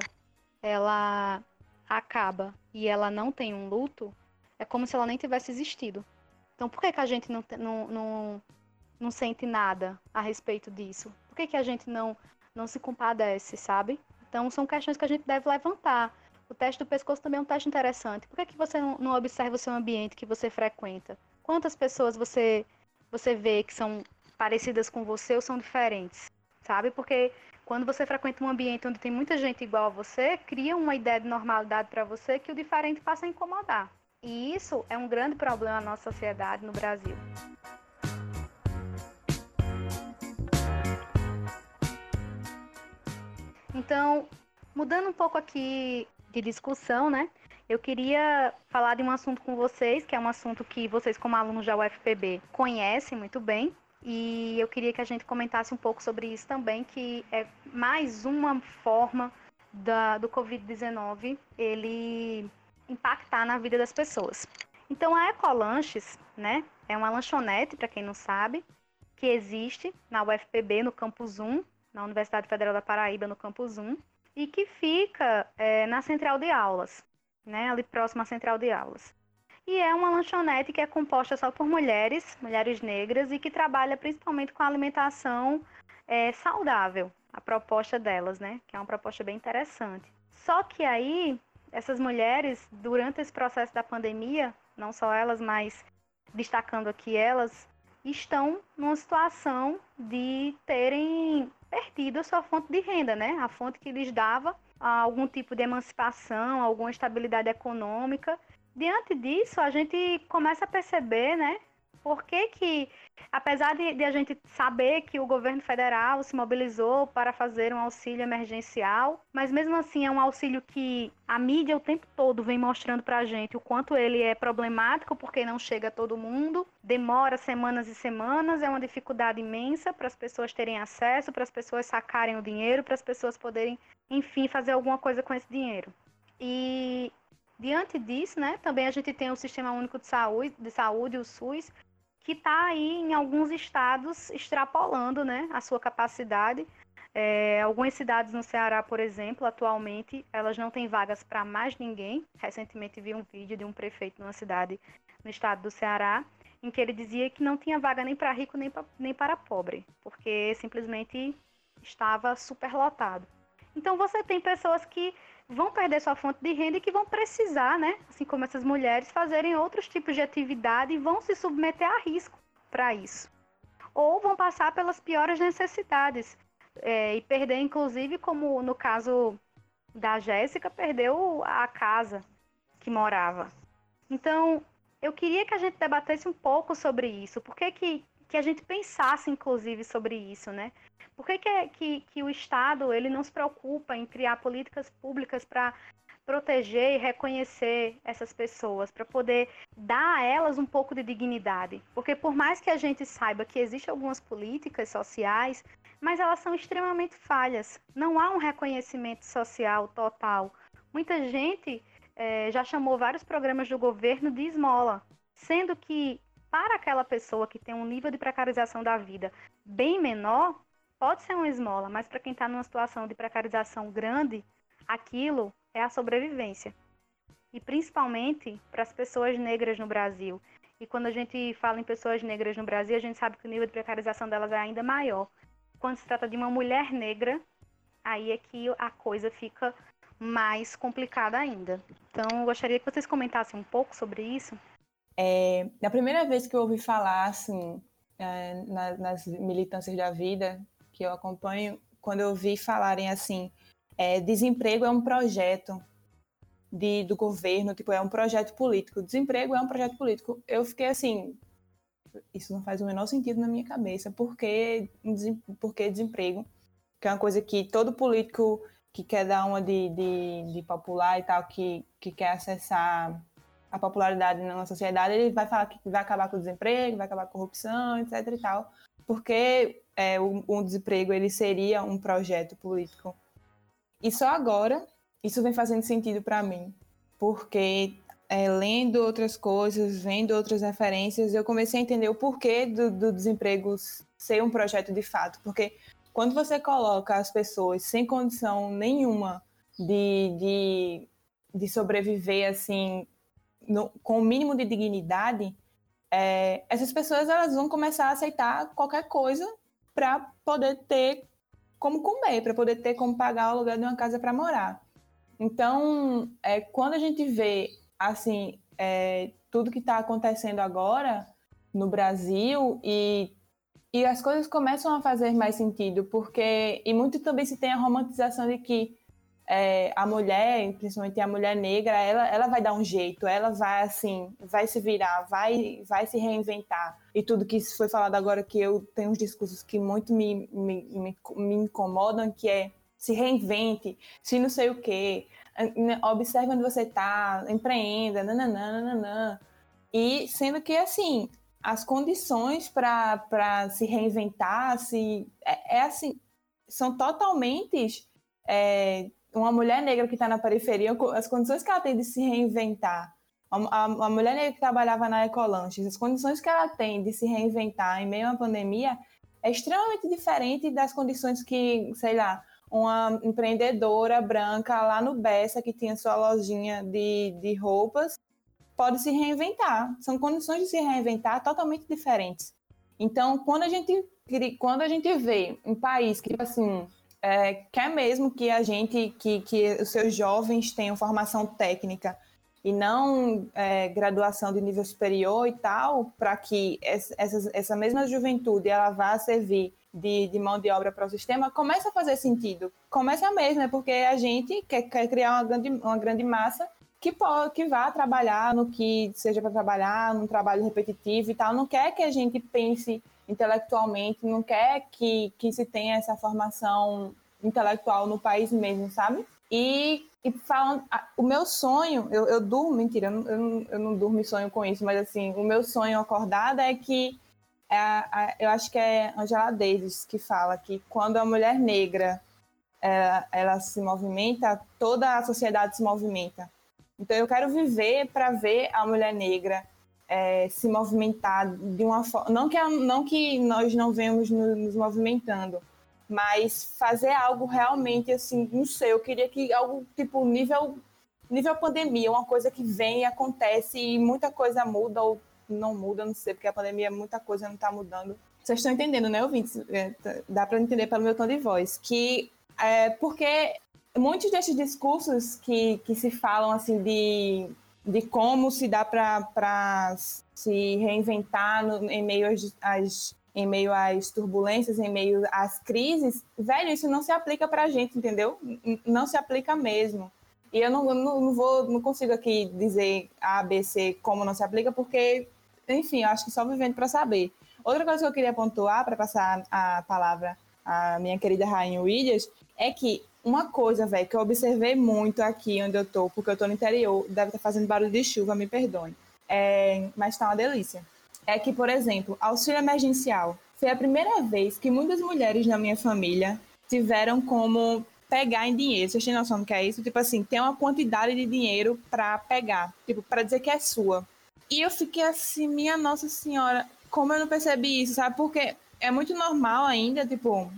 ela acaba e ela não tem um luto, é como se ela nem tivesse existido. Então, por que, que a gente não, não, não, não sente nada a respeito disso? Por que, que a gente não, não se compadece, sabe? Então, são questões que a gente deve levantar. O teste do pescoço também é um teste interessante. Por que, que você não, não observa o seu ambiente que você frequenta? Quantas pessoas você, você vê que são parecidas com você ou são diferentes? Sabe? Porque quando você frequenta um ambiente onde tem muita gente igual a você, cria uma ideia de normalidade para você que o diferente passa a incomodar. E isso é um grande problema na nossa sociedade no Brasil. Então, mudando um pouco aqui de discussão, né? Eu queria falar de um assunto com vocês, que é um assunto que vocês, como alunos da UFPB, conhecem muito bem. E eu queria que a gente comentasse um pouco sobre isso também, que é mais uma forma da, do Covid-19 ele impactar na vida das pessoas. Então, a Ecolanches, né, é uma lanchonete, para quem não sabe, que existe na UFPB, no Campus 1, na Universidade Federal da Paraíba, no Campus 1, e que fica é, na central de aulas, né, ali próximo à central de aulas. E é uma lanchonete que é composta só por mulheres, mulheres negras, e que trabalha principalmente com alimentação é, saudável, a proposta delas, né, que é uma proposta bem interessante. Só que aí, essas mulheres, durante esse processo da pandemia, não só elas, mas destacando aqui elas, estão numa situação de terem perdido a sua fonte de renda, né? A fonte que lhes dava algum tipo de emancipação, alguma estabilidade econômica. Diante disso, a gente começa a perceber, né, por que, que apesar de, de, a gente saber que o governo federal se mobilizou para fazer um auxílio emergencial, mas mesmo assim é um auxílio que a mídia o tempo todo vem mostrando para a gente o quanto ele é problemático, porque não chega a todo mundo, demora semanas e semanas, é uma dificuldade imensa para as pessoas terem acesso, para as pessoas sacarem o dinheiro, para as pessoas poderem, enfim, fazer alguma coisa com esse dinheiro. E diante disso, né, também a gente tem o Sistema Único de Saúde, de Saúde o SUS, que está aí em alguns estados extrapolando né, a sua capacidade. É, algumas cidades no Ceará, por exemplo, atualmente, elas não têm vagas para mais ninguém. Recentemente vi um vídeo de um prefeito numa cidade no estado do Ceará, em que ele dizia que não tinha vaga nem para rico nem, pra, nem para pobre, porque simplesmente estava superlotado. Então você tem pessoas que vão perder sua fonte de renda e que vão precisar, né, assim como essas mulheres, fazerem outros tipos de atividade e vão se submeter a risco para isso. Ou vão passar pelas piores necessidades é, e perder, inclusive, como no caso da Jéssica, perdeu a casa que morava. Então, eu queria que a gente debatesse um pouco sobre isso. Por que, que, que a gente pensasse, inclusive, sobre isso, né? Por que, que, que, que o Estado ele não se preocupa em criar políticas públicas para proteger e reconhecer essas pessoas, para poder dar a elas um pouco de dignidade. Porque por mais que a gente saiba que existem algumas políticas sociais, mas elas são extremamente falhas. Não há um reconhecimento social total. Muita gente é, já chamou vários programas do governo de esmola, sendo que para aquela pessoa que tem um nível de precarização da vida bem menor, pode ser uma esmola, mas para quem está numa situação de precarização grande, aquilo é a sobrevivência. E principalmente para as pessoas negras no Brasil. E quando a gente fala em pessoas negras no Brasil, a gente sabe que o nível de precarização delas é ainda maior. Quando se trata de uma mulher negra, aí é que a coisa fica mais complicada ainda. Então, eu gostaria que vocês comentassem um pouco sobre isso. É, na primeira vez que eu ouvi falar, assim, é, na, nas militâncias da vida, que eu acompanho, quando eu vi falarem assim, é, desemprego é um projeto. de, do governo, tipo, é um projeto político. Desemprego é um projeto político. Eu fiquei assim, isso não faz o menor sentido na minha cabeça. Por que, por que desemprego? Que é uma coisa que todo político que quer dar uma de, de, de popular e tal, que, que quer acessar a popularidade na sociedade, ele vai falar que vai acabar com o desemprego, vai acabar com a corrupção, etc e tal, porque é, o, o desemprego ele seria um projeto político. E só agora isso vem fazendo sentido para mim, porque é, lendo outras coisas, vendo outras referências, eu comecei a entender o porquê do, do desemprego ser um projeto de fato, porque quando você coloca as pessoas sem condição nenhuma de, de, de sobreviver assim no, com o mínimo de dignidade, é, essas pessoas elas vão começar a aceitar qualquer coisa para poder ter como comer, para poder ter como pagar o aluguel de uma casa para morar. Então, é, quando a gente vê assim é, tudo que está acontecendo agora no Brasil e e as coisas começam a fazer mais sentido, porque. E muito também se tem a romantização de que é, a mulher, principalmente a mulher negra, ela, ela vai dar um jeito, ela vai assim, vai se virar, vai, vai se reinventar. E tudo que foi falado agora, que eu tenho uns discursos que muito me, me, me, me incomodam, que é se reinvente, se não sei o quê, observe onde você está, empreenda, nananã, E sendo que, assim, as condições para se reinventar se, é, é, assim, são totalmente. É, uma mulher negra que está na periferia, as condições que ela tem de se reinventar, a, a, a, mulher negra que trabalhava na Ecolanches, as condições que ela tem de se reinventar em meio à pandemia é extremamente diferente das condições que, sei lá, uma empreendedora branca lá no Bessa, que tinha sua lojinha de, de roupas, pode se reinventar. São condições de se reinventar totalmente diferentes. Então, quando a gente, quando a gente vê um país que, tipo assim, é, quer mesmo que a gente, que, que os seus jovens tenham formação técnica e não é, graduação de nível superior e tal, para que essa, essa mesma juventude ela vá servir de, de mão de obra para o sistema, começa a fazer sentido. Começa mesmo, é porque a gente quer, quer criar uma grande, uma grande massa que, pode, que vá trabalhar no que seja para trabalhar, num trabalho repetitivo e tal. Não quer que a gente pense intelectualmente, não quer que, que se tenha essa formação intelectual no país mesmo, sabe? E, e falando, o meu sonho, eu, eu durmo, mentira, eu não, eu, não, eu não durmo e sonho com isso, mas assim, o meu sonho acordado é que é eu acho que é Angela Davis que fala que quando a mulher negra ela, ela se movimenta, toda a sociedade se movimenta. Então eu quero viver para ver a mulher negra é, se movimentar de uma forma. Não que, não que nós não venhamos nos movimentando, mas fazer algo realmente assim, não sei, eu queria que algo tipo nível, nível pandemia, uma coisa que vem e acontece e muita coisa muda ou não muda, não sei, porque a pandemia muita coisa não está mudando. Vocês estão entendendo, né, ouvintes? É, dá para entender pelo meu tom de voz. Que é porque muitos desses discursos que, que se falam assim de, de como se dá para se reinventar no, em meio às, às, em meio às turbulências, em meio às crises, velho, isso não se aplica para a gente, entendeu? Não se aplica mesmo. E eu não, não, não, vou, não consigo aqui dizer A, B, C como não se aplica, porque, enfim, eu acho que só vivendo para saber. Outra coisa que eu queria pontuar para passar a palavra à minha querida Rainha Williams é que uma coisa, velho, que eu observei muito aqui onde eu tô, porque eu tô no interior, deve estar tá fazendo barulho de chuva, me perdoe. É, mas tá uma delícia. É que, por exemplo, auxílio emergencial. Foi a primeira vez que muitas mulheres na minha família tiveram como pegar em dinheiro. Vocês têm noção do que é isso? Tipo assim, tem uma quantidade de dinheiro para pegar, tipo, para dizer que é sua. E eu fiquei assim, minha Nossa Senhora, como eu não percebi isso, sabe? Porque é muito normal ainda, tipo,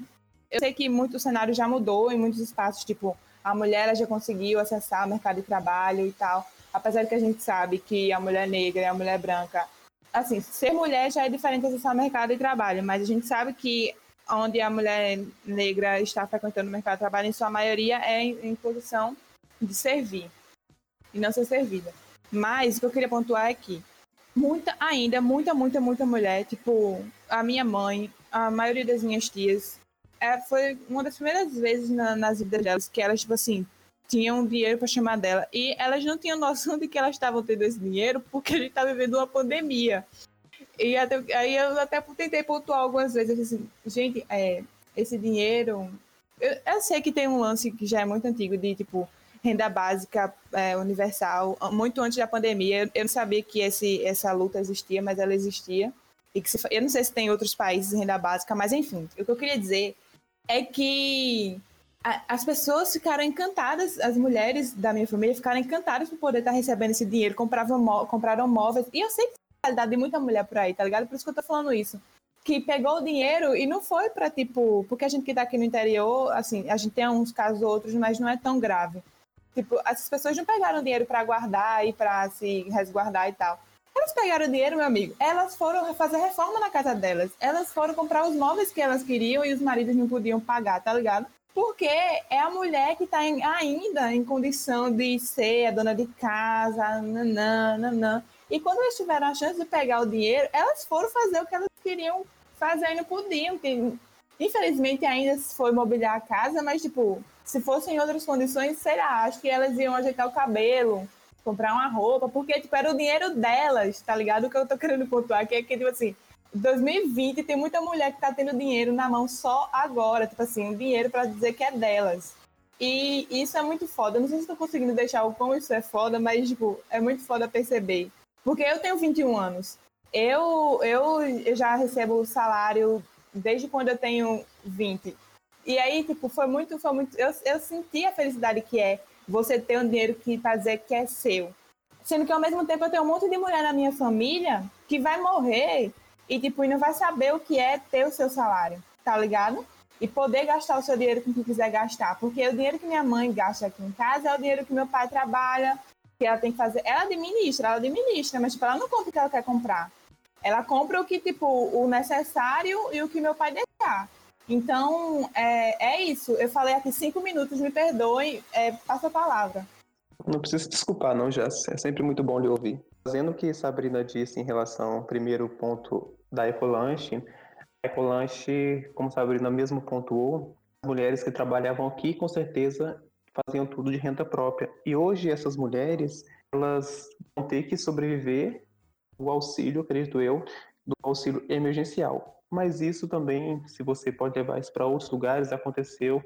eu sei que muito o cenário já mudou em muitos espaços, tipo, a mulher já conseguiu acessar o mercado de trabalho e tal. Apesar que a gente sabe que a mulher negra e a mulher branca, assim, ser mulher já é diferente acessar o mercado de trabalho, mas a gente sabe que onde a mulher negra está frequentando o mercado de trabalho, em sua maioria, é em, em posição de servir e não ser servida. Mas o que eu queria pontuar é que muita ainda, muita, muita, muita mulher, tipo, a minha mãe, a maioria das minhas tias, é, foi uma das primeiras vezes na, nas vidas delas que elas, tipo assim, tinham dinheiro para chamar dela. E elas não tinham noção de que elas estavam tendo esse dinheiro porque a gente está vivendo uma pandemia. E até, aí eu até tentei pontuar algumas vezes. Assim, gente, é, esse dinheiro. Eu, eu, sei que tem um lance que já é muito antigo de tipo renda básica é, universal, muito antes da pandemia. Eu, eu não sabia que esse, essa luta existia, mas ela existia. E que se, eu não sei se tem outros países renda básica, mas enfim, o que eu queria dizer é que a, as pessoas ficaram encantadas, as mulheres da minha família ficaram encantadas por poder estar recebendo esse dinheiro, compravam, compraram móveis. E eu sei que a realidade de muita mulher por aí, tá ligado? Por isso que eu tô falando isso. Que pegou o dinheiro e não foi para tipo, porque a gente que tá aqui no interior, assim, a gente tem uns casos outros, mas não é tão grave. Tipo, essas pessoas não pegaram dinheiro para guardar e para se resguardar e tal. Elas pegaram dinheiro, meu amigo. Elas foram fazer reforma na casa delas. Elas foram comprar os móveis que elas queriam e os maridos não podiam pagar, tá ligado? Porque é a mulher que está ainda em condição de ser a dona de casa, nanã, nanã. E quando elas tiveram a chance de pegar o dinheiro, elas foram fazer o que elas queriam fazer e não podiam. Infelizmente ainda foi mobiliar a casa, mas tipo, se fossem em outras condições, sei lá, acho que elas iam ajeitar o cabelo, comprar uma roupa, porque tipo, era o dinheiro delas, tá ligado? O que eu tô querendo pontuar aqui é que, tipo assim, 2020 tem muita mulher que tá tendo dinheiro na mão só agora, tipo assim, dinheiro para dizer que é delas. E isso é muito foda. Não sei se estou conseguindo deixar o como isso é foda, mas, tipo, é muito foda perceber. Porque eu tenho 21 anos. Eu, eu, eu já recebo salário desde quando eu tenho 20. E aí, tipo, foi muito, foi muito. Eu, eu senti a felicidade que é você ter um dinheiro que pra dizer que é seu. Sendo que ao mesmo tempo eu tenho um monte de mulher na minha família que vai morrer e, tipo, não vai saber o que é ter o seu salário, tá ligado? E poder gastar o seu dinheiro com o que quiser gastar. Porque o dinheiro que minha mãe gasta aqui em casa é o dinheiro que meu pai trabalha, que ela tem que fazer. Ela administra, ela administra, mas, tipo, ela não compra o que ela quer comprar. Ela compra o que, tipo, o necessário e o que meu pai deixar. Então, é, é isso. Eu falei aqui cinco minutos, me perdoem, é, passa a palavra. Não precisa se desculpar, não, já. É sempre muito bom lhe ouvir. Fazendo o que Sabrina disse em relação ao primeiro ponto da Ecolanche, a Ecolanche, como Sabrina mesmo pontuou, as mulheres que trabalhavam aqui, com certeza, faziam tudo de renda própria. E hoje essas mulheres, elas vão ter que sobreviver do auxílio, acredito eu, do auxílio emergencial. Mas isso também, se você pode levar isso para outros lugares, aconteceu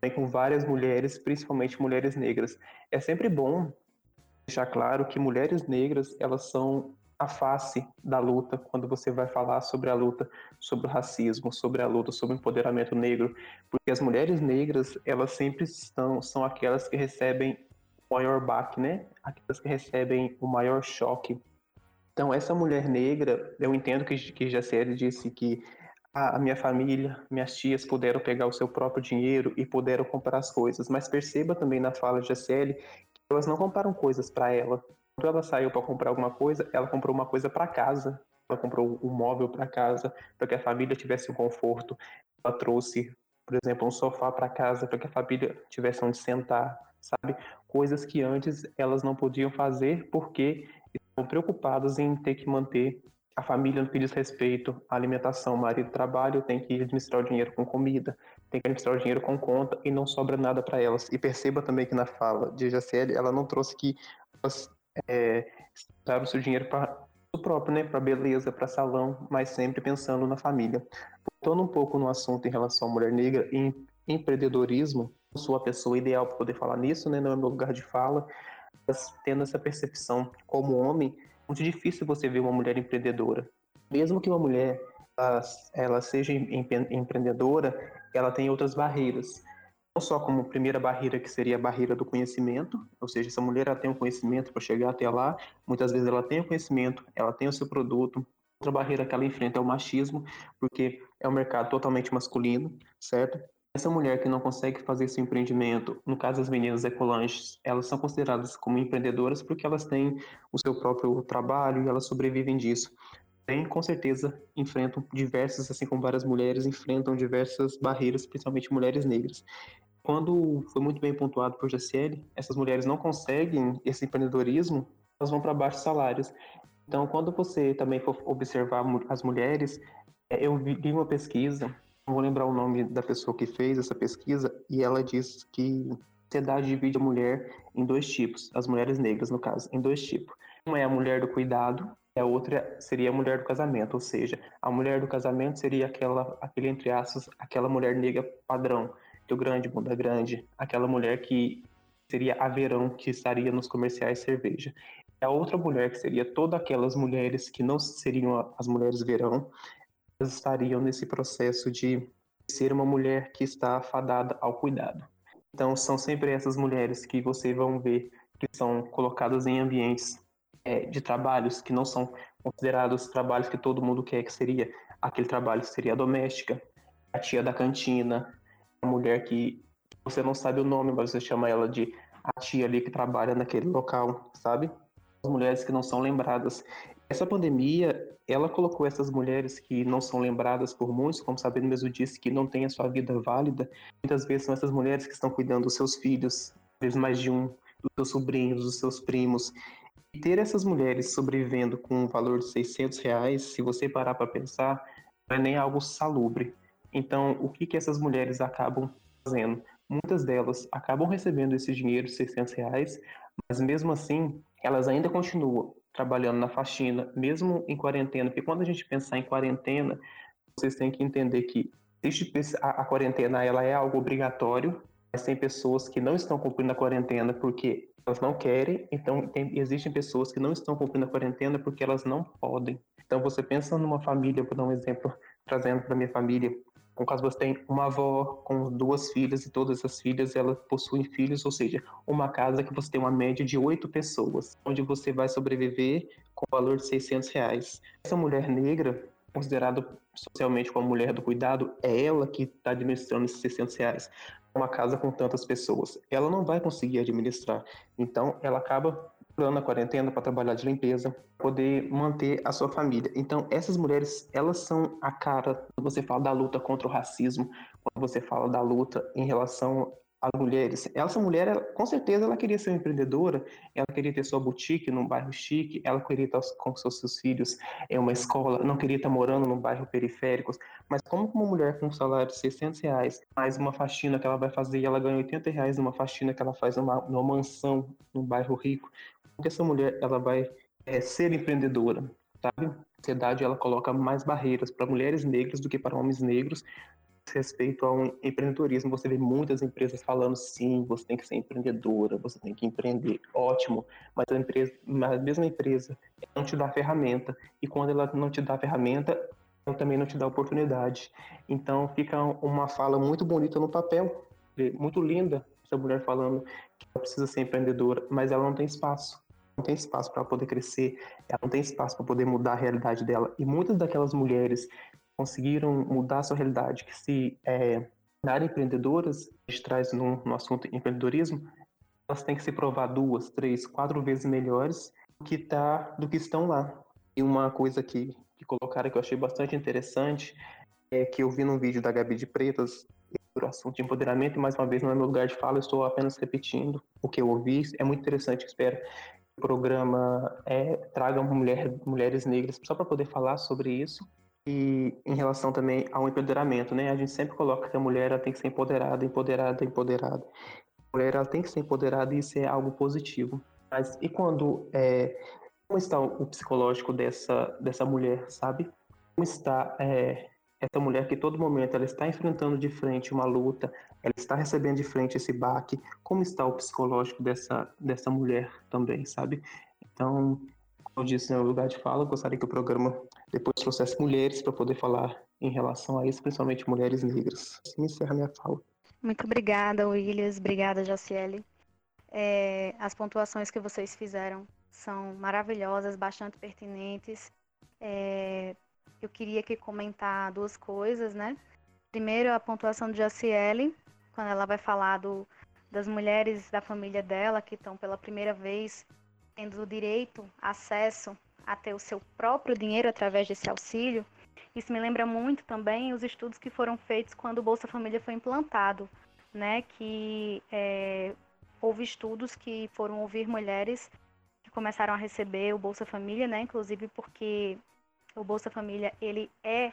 também com várias mulheres, principalmente mulheres negras. É sempre bom deixar claro que mulheres negras, elas são a face da luta quando você vai falar sobre a luta sobre o racismo, sobre a luta sobre o empoderamento negro, porque as mulheres negras, elas sempre estão, são aquelas que recebem o maior baque, né? Aquelas que recebem o maior choque então, essa mulher negra, eu entendo que, que disse que a, a minha família, minhas tias puderam pegar o seu próprio dinheiro e puderam comprar as coisas, mas perceba também na fala de Jaciele que elas não compraram coisas para ela. Quando ela saiu para comprar alguma coisa, ela comprou uma coisa para casa. Ela comprou um móvel para casa, para que a família tivesse um conforto. Ela trouxe, por exemplo, um sofá para casa, para que a família tivesse onde sentar, sabe? Coisas que antes elas não podiam fazer porque preocupadas em ter que manter a família no que diz respeito à alimentação. Marido trabalha, tem que administrar o dinheiro com comida, tem que administrar o dinheiro com conta e não sobra nada para elas. E perceba também que na fala de Jaciele, ela não trouxe que elas é, o seu dinheiro para o próprio, né, para beleza, para salão, mas sempre pensando na família. Voltando um pouco no assunto em relação à mulher negra e empreendedorismo, sou a pessoa ideal para poder falar nisso, né, não é meu lugar de fala, tendo essa percepção como homem, muito difícil você ver uma mulher empreendedora. Mesmo que uma mulher ela, ela seja empreendedora, ela tem outras barreiras. Não só como primeira barreira, que seria a barreira do conhecimento, ou seja, essa mulher ela tem um conhecimento para chegar até lá, muitas vezes ela tem o conhecimento, ela tem o seu produto. Outra barreira que ela enfrenta é o machismo, porque é um mercado totalmente masculino, certo? Essa mulher que não consegue fazer esse empreendimento, no caso das meninas ecolanches, elas são consideradas como empreendedoras porque elas têm o seu próprio trabalho e elas sobrevivem disso. Tem, com certeza, enfrentam diversas, assim como várias mulheres, enfrentam diversas barreiras, principalmente mulheres negras. Quando foi muito bem pontuado por Jaciele, essas mulheres não conseguem esse empreendedorismo, elas vão para baixos salários. Então, quando você também for observar as mulheres, é, eu vi uma pesquisa não vou lembrar o nome da pessoa que fez essa pesquisa, e ela diz que sociedade divide a mulher em dois tipos, as mulheres negras, no caso, em dois tipos. Uma é a mulher do cuidado, e a outra seria a mulher do casamento, ou seja, a mulher do casamento seria aquela, aquele entre aspas, aquela mulher negra padrão, do grande, bunda grande, aquela mulher que seria a verão que estaria nos comerciais cerveja. A outra mulher que seria todas aquelas mulheres que não seriam as mulheres verão, estariam nesse processo de ser uma mulher que está fadada ao cuidado. Então, são sempre essas mulheres que vocês vão ver que são colocadas em ambientes é, de trabalhos que não são considerados trabalhos que todo mundo quer, que seria aquele trabalho que seria a doméstica, a tia da cantina, a mulher que você não sabe o nome, mas você chama ela de a tia ali que trabalha naquele local, sabe? As mulheres que não são lembradas. Essa pandemia, ela colocou essas mulheres que não são lembradas por muitos, como Sabino mesmo disse, que não têm a sua vida válida. Muitas vezes são essas mulheres que estão cuidando dos seus filhos, às vezes mais de um, dos seus sobrinhos, dos seus primos. E ter essas mulheres sobrevivendo com um valor de 600 reais, se você parar para pensar, não é nem algo salubre. Então, o que, que essas mulheres acabam fazendo? Muitas delas acabam recebendo esse dinheiro de 600 reais, mas mesmo assim, elas ainda continuam trabalhando na faxina, mesmo em quarentena, porque quando a gente pensar em quarentena, vocês têm que entender que a, a quarentena ela é algo obrigatório, mas tem pessoas que não estão cumprindo a quarentena porque elas não querem, então tem, existem pessoas que não estão cumprindo a quarentena porque elas não podem. Então você pensa numa família, vou dar um exemplo, trazendo para minha família, no caso você tem uma avó com duas filhas e todas as filhas elas possuem filhos, ou seja, uma casa que você tem uma média de oito pessoas, onde você vai sobreviver com o valor de 600 reais. Essa mulher negra, considerada socialmente como mulher do cuidado, é ela que está administrando esses 600 reais. Uma casa com tantas pessoas, ela não vai conseguir administrar. Então, ela acaba plano na quarentena para trabalhar de limpeza, poder manter a sua família. Então, essas mulheres, elas são a cara quando você fala da luta contra o racismo, quando você fala da luta em relação as mulheres. Essa mulher, ela, com certeza, ela queria ser empreendedora, ela queria ter sua boutique num bairro chique, ela queria estar com seus, seus filhos em uma escola, não queria estar morando num bairro periférico. Mas como uma mulher com um salário de 600 reais, mais uma faxina que ela vai fazer e ela ganha 80 reais numa faxina que ela faz numa, numa mansão num bairro rico, que essa mulher ela vai é, ser empreendedora? Sabe? A sociedade ela coloca mais barreiras para mulheres negras do que para homens negros respeito ao empreendedorismo, você vê muitas empresas falando sim, você tem que ser empreendedora, você tem que empreender, ótimo, mas a, empresa, a mesma empresa não te dá ferramenta, e quando ela não te dá ferramenta, ela também não te dá oportunidade. Então fica uma fala muito bonita no papel, muito linda, essa mulher falando que ela precisa ser empreendedora, mas ela não tem espaço. Não tem espaço para poder crescer, ela não tem espaço para poder mudar a realidade dela. E muitas daquelas mulheres conseguiram mudar a sua realidade, que se é, darem empreendedoras, a gente traz no, no assunto empreendedorismo, elas têm que se provar duas, três, quatro vezes melhores do que, tá, do que estão lá. E uma coisa que, que colocaram que eu achei bastante interessante é que eu vi num vídeo da Gabi de Pretas o assunto de empoderamento, e mais uma vez não é meu lugar de fala, eu estou apenas repetindo o que eu ouvi. É muito interessante, espero programa é, traga mulher, mulheres negras só para poder falar sobre isso e em relação também ao empoderamento, né? A gente sempre coloca que a mulher tem que ser empoderada, empoderada, empoderada. A mulher ela tem que ser empoderada e isso é algo positivo. Mas e quando é, como está o psicológico dessa dessa mulher, sabe? Como está é, essa mulher que todo momento ela está enfrentando de frente uma luta, ela está recebendo de frente esse baque, como está o psicológico dessa dessa mulher também, sabe? Então, como eu disse no lugar de fala, eu gostaria que o programa depois trouxesse mulheres para poder falar em relação a isso, principalmente mulheres negras. Assim encerra minha fala. Muito obrigada, Williams. Obrigada, Jaciele. É, as pontuações que vocês fizeram são maravilhosas, bastante pertinentes. É, eu queria aqui comentar duas coisas, né? Primeiro, a pontuação de Jaciele, quando ela vai falar do, das mulheres da família dela que estão pela primeira vez tendo o direito, acesso a ter o seu próprio dinheiro através desse auxílio, isso me lembra muito também os estudos que foram feitos quando o Bolsa Família foi implantado, né? Que é, houve estudos que foram ouvir mulheres que começaram a receber o Bolsa Família, né? Inclusive porque o Bolsa Família ele é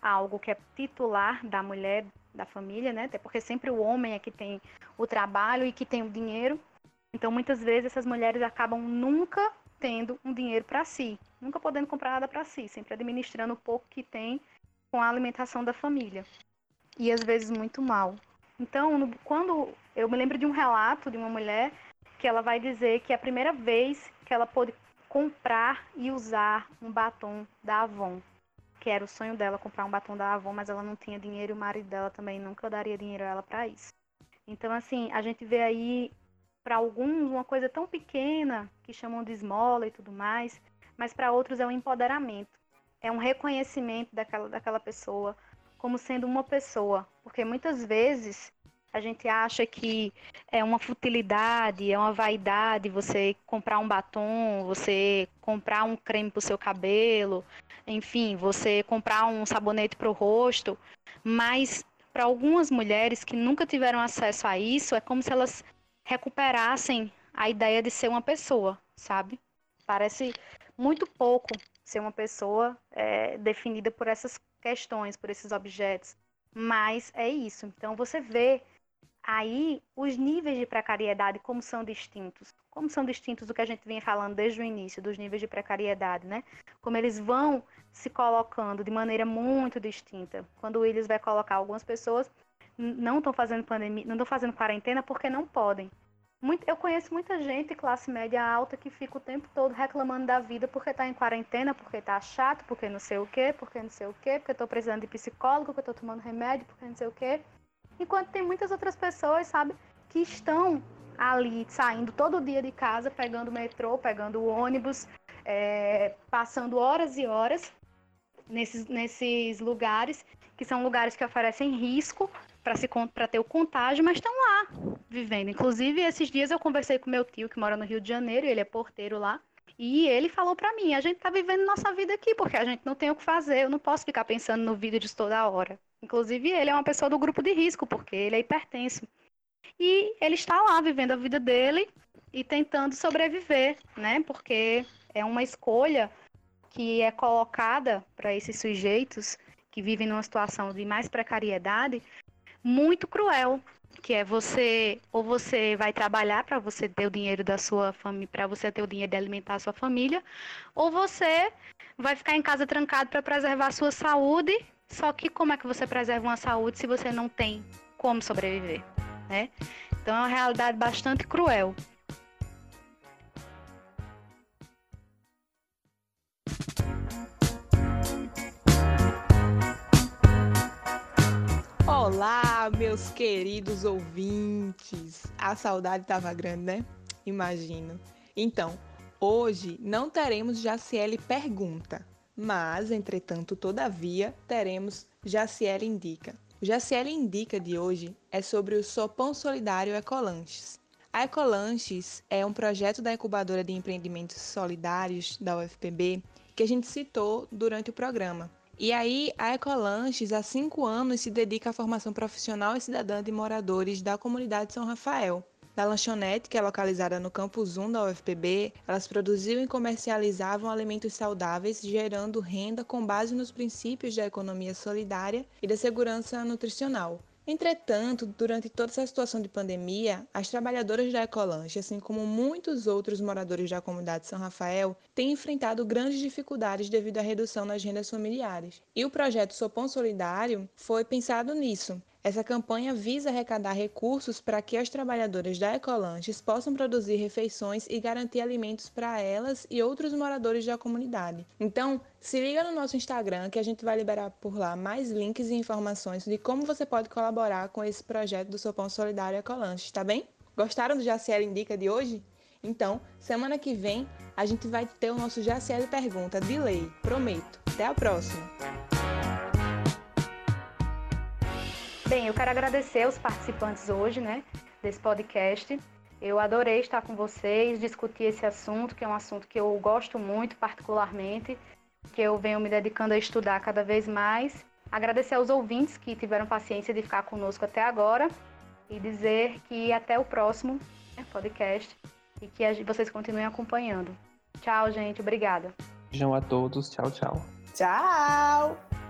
algo que é titular da mulher da família, né? Até porque sempre o homem é que tem o trabalho e que tem o dinheiro. Então, muitas vezes essas mulheres acabam nunca tendo um dinheiro para si, nunca podendo comprar nada para si, sempre administrando o pouco que tem com a alimentação da família. E às vezes muito mal. Então, no, quando eu me lembro de um relato de uma mulher que ela vai dizer que é a primeira vez que ela pôde comprar e usar um batom da Avon, que era o sonho dela comprar um batom da Avon, mas ela não tinha dinheiro e o marido dela também nunca daria dinheiro a ela para isso. Então, assim, a gente vê aí para alguns uma coisa tão pequena que chamam de esmola e tudo mais, mas para outros é um empoderamento, é um reconhecimento daquela, daquela pessoa como sendo uma pessoa, porque muitas vezes a gente acha que é uma futilidade, é uma vaidade você comprar um batom, você comprar um creme para o seu cabelo, enfim, você comprar um sabonete para o rosto, mas para algumas mulheres que nunca tiveram acesso a isso, é como se elas recuperassem a ideia de ser uma pessoa, sabe? Parece muito pouco ser uma pessoa é, definida por essas questões, por esses objetos. Mas é isso. Então você vê aí os níveis de precariedade como são distintos. Como são distintos do que a gente vinha falando desde o início, dos níveis de precariedade, né? Como eles vão se colocando de maneira muito distinta. Quando o Willis vai colocar algumas pessoas não estão fazendo pandemia, não estão fazendo quarentena porque não podem. Muito, eu conheço muita gente, classe média alta, que fica o tempo todo reclamando da vida porque está em quarentena, porque está chato, porque não sei o quê, porque não sei o quê, porque estou precisando de psicólogo, porque estou tomando remédio, porque não sei o quê. Enquanto tem muitas outras pessoas, sabe, que estão ali saindo todo dia de casa, pegando metrô, pegando ônibus, é, passando horas e horas nesses, nesses lugares, que são lugares que oferecem risco para ter o contágio, mas estão lá vivendo. Inclusive, esses dias eu conversei com meu tio que mora no Rio de Janeiro, ele é porteiro lá, e ele falou para mim: a gente está vivendo nossa vida aqui porque a gente não tem o que fazer, eu não posso ficar pensando no vídeo toda hora. Inclusive, ele é uma pessoa do grupo de risco porque ele é hipertenso. E ele está lá vivendo a vida dele e tentando sobreviver, né? Porque é uma escolha que é colocada para esses sujeitos que vivem numa situação de mais precariedade, muito cruel, que é você ou você vai trabalhar para você ter o dinheiro da sua família, para você ter o dinheiro de alimentar a sua família, ou você vai ficar em casa trancado para preservar a sua saúde. Só que como é que você preserva uma saúde se você não tem como sobreviver, né? Então é uma realidade bastante cruel. Olá, meus queridos ouvintes. A saudade estava grande, né? Imagino. Então, hoje não teremos Jaciele Pergunta, mas, entretanto, todavia, teremos Jaciele Indica. O Jaciele Indica de hoje é sobre o Sopão Solidário Ecolanches. A Ecolanches é um projeto da incubadora de empreendimentos solidários da UFPB que a gente citou durante o programa. E aí, a Ecolanches, há cinco anos, se dedica à formação profissional e cidadã de moradores da comunidade São Rafael. Da lanchonete, que é localizada no campus 1 da UFPB, elas produziam e comercializavam alimentos saudáveis, gerando renda com base nos princípios da economia solidária e da segurança nutricional. Entretanto, durante toda essa situação de pandemia, as trabalhadoras da Ecolanche, assim como muitos outros moradores da comunidade São Rafael, têm enfrentado grandes dificuldades devido à redução nas rendas familiares. E o projeto Sopão Solidário foi pensado nisso, essa campanha visa arrecadar recursos para que as trabalhadoras da Ecolanches possam produzir refeições e garantir alimentos para elas e outros moradores da comunidade. Então, se liga no nosso Instagram que a gente vai liberar por lá mais links e informações de como você pode colaborar com esse projeto do Sopão Solidário Ecolanches, tá bem? Gostaram do Jaciel Indica de hoje? Então, semana que vem a gente vai ter o nosso Jaciel Pergunta de lei, prometo. Até a próxima! Bem, eu quero agradecer aos participantes hoje, né, desse podcast. Eu adorei estar com vocês, discutir esse assunto, que é um assunto que eu gosto muito, particularmente, que eu venho me dedicando a estudar cada vez mais. Agradecer aos ouvintes que tiveram paciência de ficar conosco até agora e dizer que até o próximo né, podcast e que vocês continuem acompanhando. Tchau, gente. Obrigada. Beijão a todos. Tchau, tchau. Tchau.